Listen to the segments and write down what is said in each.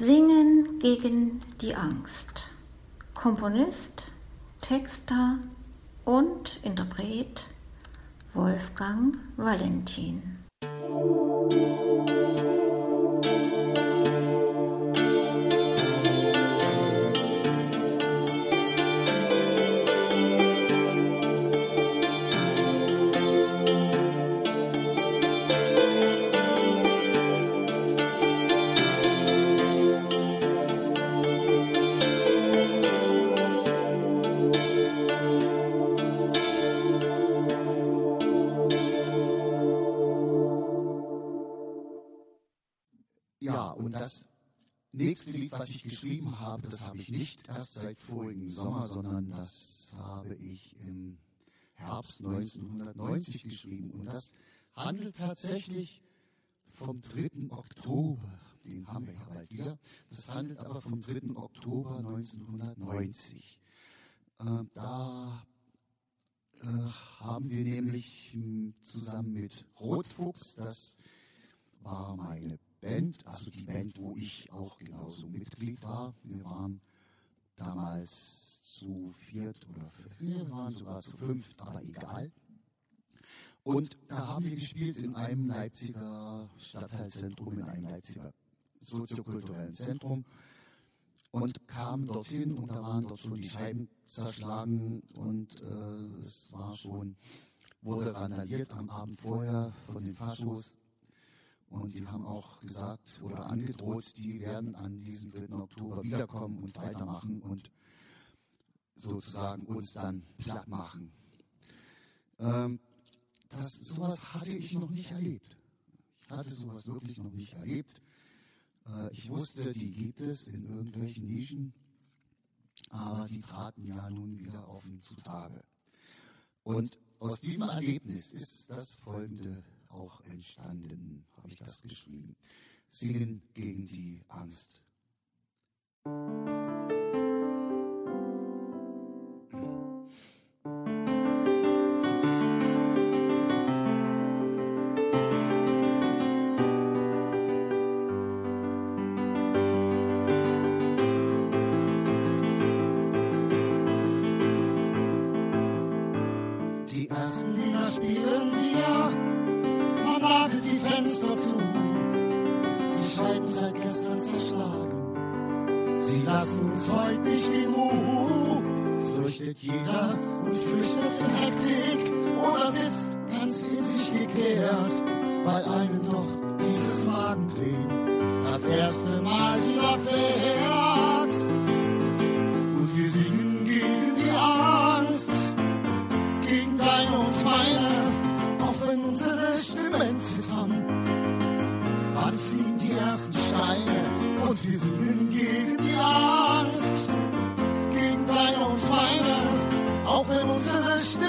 Singen gegen die Angst. Komponist, Texter und Interpret Wolfgang Valentin. Nächste Lied, was ich geschrieben habe, das habe ich nicht erst seit vorigen Sommer, sondern das habe ich im Herbst 1990 geschrieben. Und das handelt tatsächlich vom 3. Oktober. Den haben wir ja bald wieder. Das handelt aber vom 3. Oktober 1990. Äh, da äh, haben wir nämlich zusammen mit Rotfuchs, das war meine Band, also die Band, wo ich auch genauso Mitglied war. Wir waren damals zu viert oder wir waren sogar zu fünft, aber egal. Und da haben wir gespielt in einem Leipziger Stadtteilzentrum, in einem Leipziger soziokulturellen Zentrum und kamen dorthin und da waren dort schon die Scheiben zerschlagen und äh, es war schon, wurde randaliert am Abend vorher von den Faschos und die haben auch gesagt oder angedroht, die werden an diesem 3. Oktober wiederkommen und weitermachen und sozusagen uns dann platt machen. Ähm, das, sowas hatte ich noch nicht erlebt. Ich hatte sowas wirklich noch nicht erlebt. Äh, ich wusste, die gibt es in irgendwelchen Nischen, aber die traten ja nun wieder offen zutage. Und aus diesem Erlebnis ist das folgende auch entstanden, habe ich das geschrieben. Singen gegen die Angst. Sie lassen uns heute nicht in Ruhe. Fürchtet jeder und flüchtet die Hektik oder sitzt ganz in sich gekehrt, weil einem doch dieses Magendrehen das erste Mal wieder fährt. Und wir singen gegen die Angst, gegen deine und meine, auch wenn unsere Stimmen zittern. Wann fliegen die ersten Steine und wir singen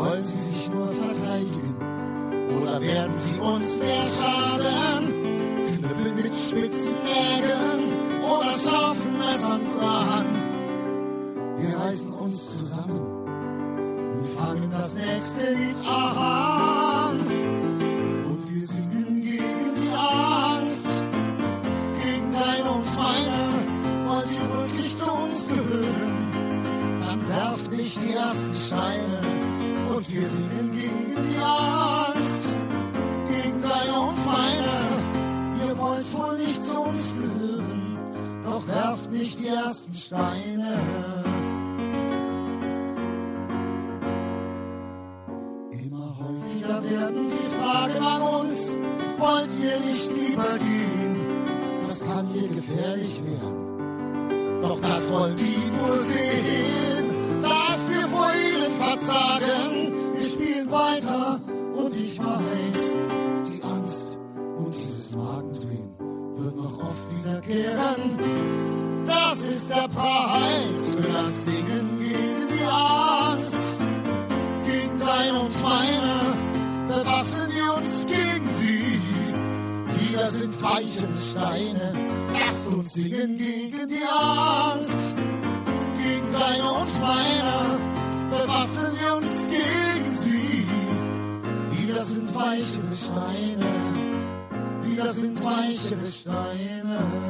Wollen sie sich nur verteidigen? Oder werden sie uns mehr schaden? Knüppel mit spitzen Nägeln oder scharfen Messern dran. Wir reißen uns zusammen und fangen das nächste Lied an. Und wir singen gegen die Angst, gegen dein und meine wollt ihr wirklich zu uns gehören, dann werft nicht die ersten Steine wir singen gegen die Angst, gegen deine und meine. Ihr wollt wohl nicht zu uns gehören, doch werft nicht die ersten Steine. Immer häufiger werden die Fragen an uns, wollt ihr nicht lieber gehen? Das kann hier gefährlich werden. Doch das wollen die nur sehen, ihnen verzagen. Wir spielen weiter und ich weiß, die Angst und dieses Magendrehen wird noch oft wiederkehren. Das ist der Preis für das Singen gegen die Angst. Gegen deine und meine bewaffnen wir uns gegen sie. Lieder sind weichere Steine, lasst uns singen gegen die Angst. Gegen deine und meine bewaffnen wir uns gegen sie. Lieder sind weichere Steine, Lieder sind weichere Steine.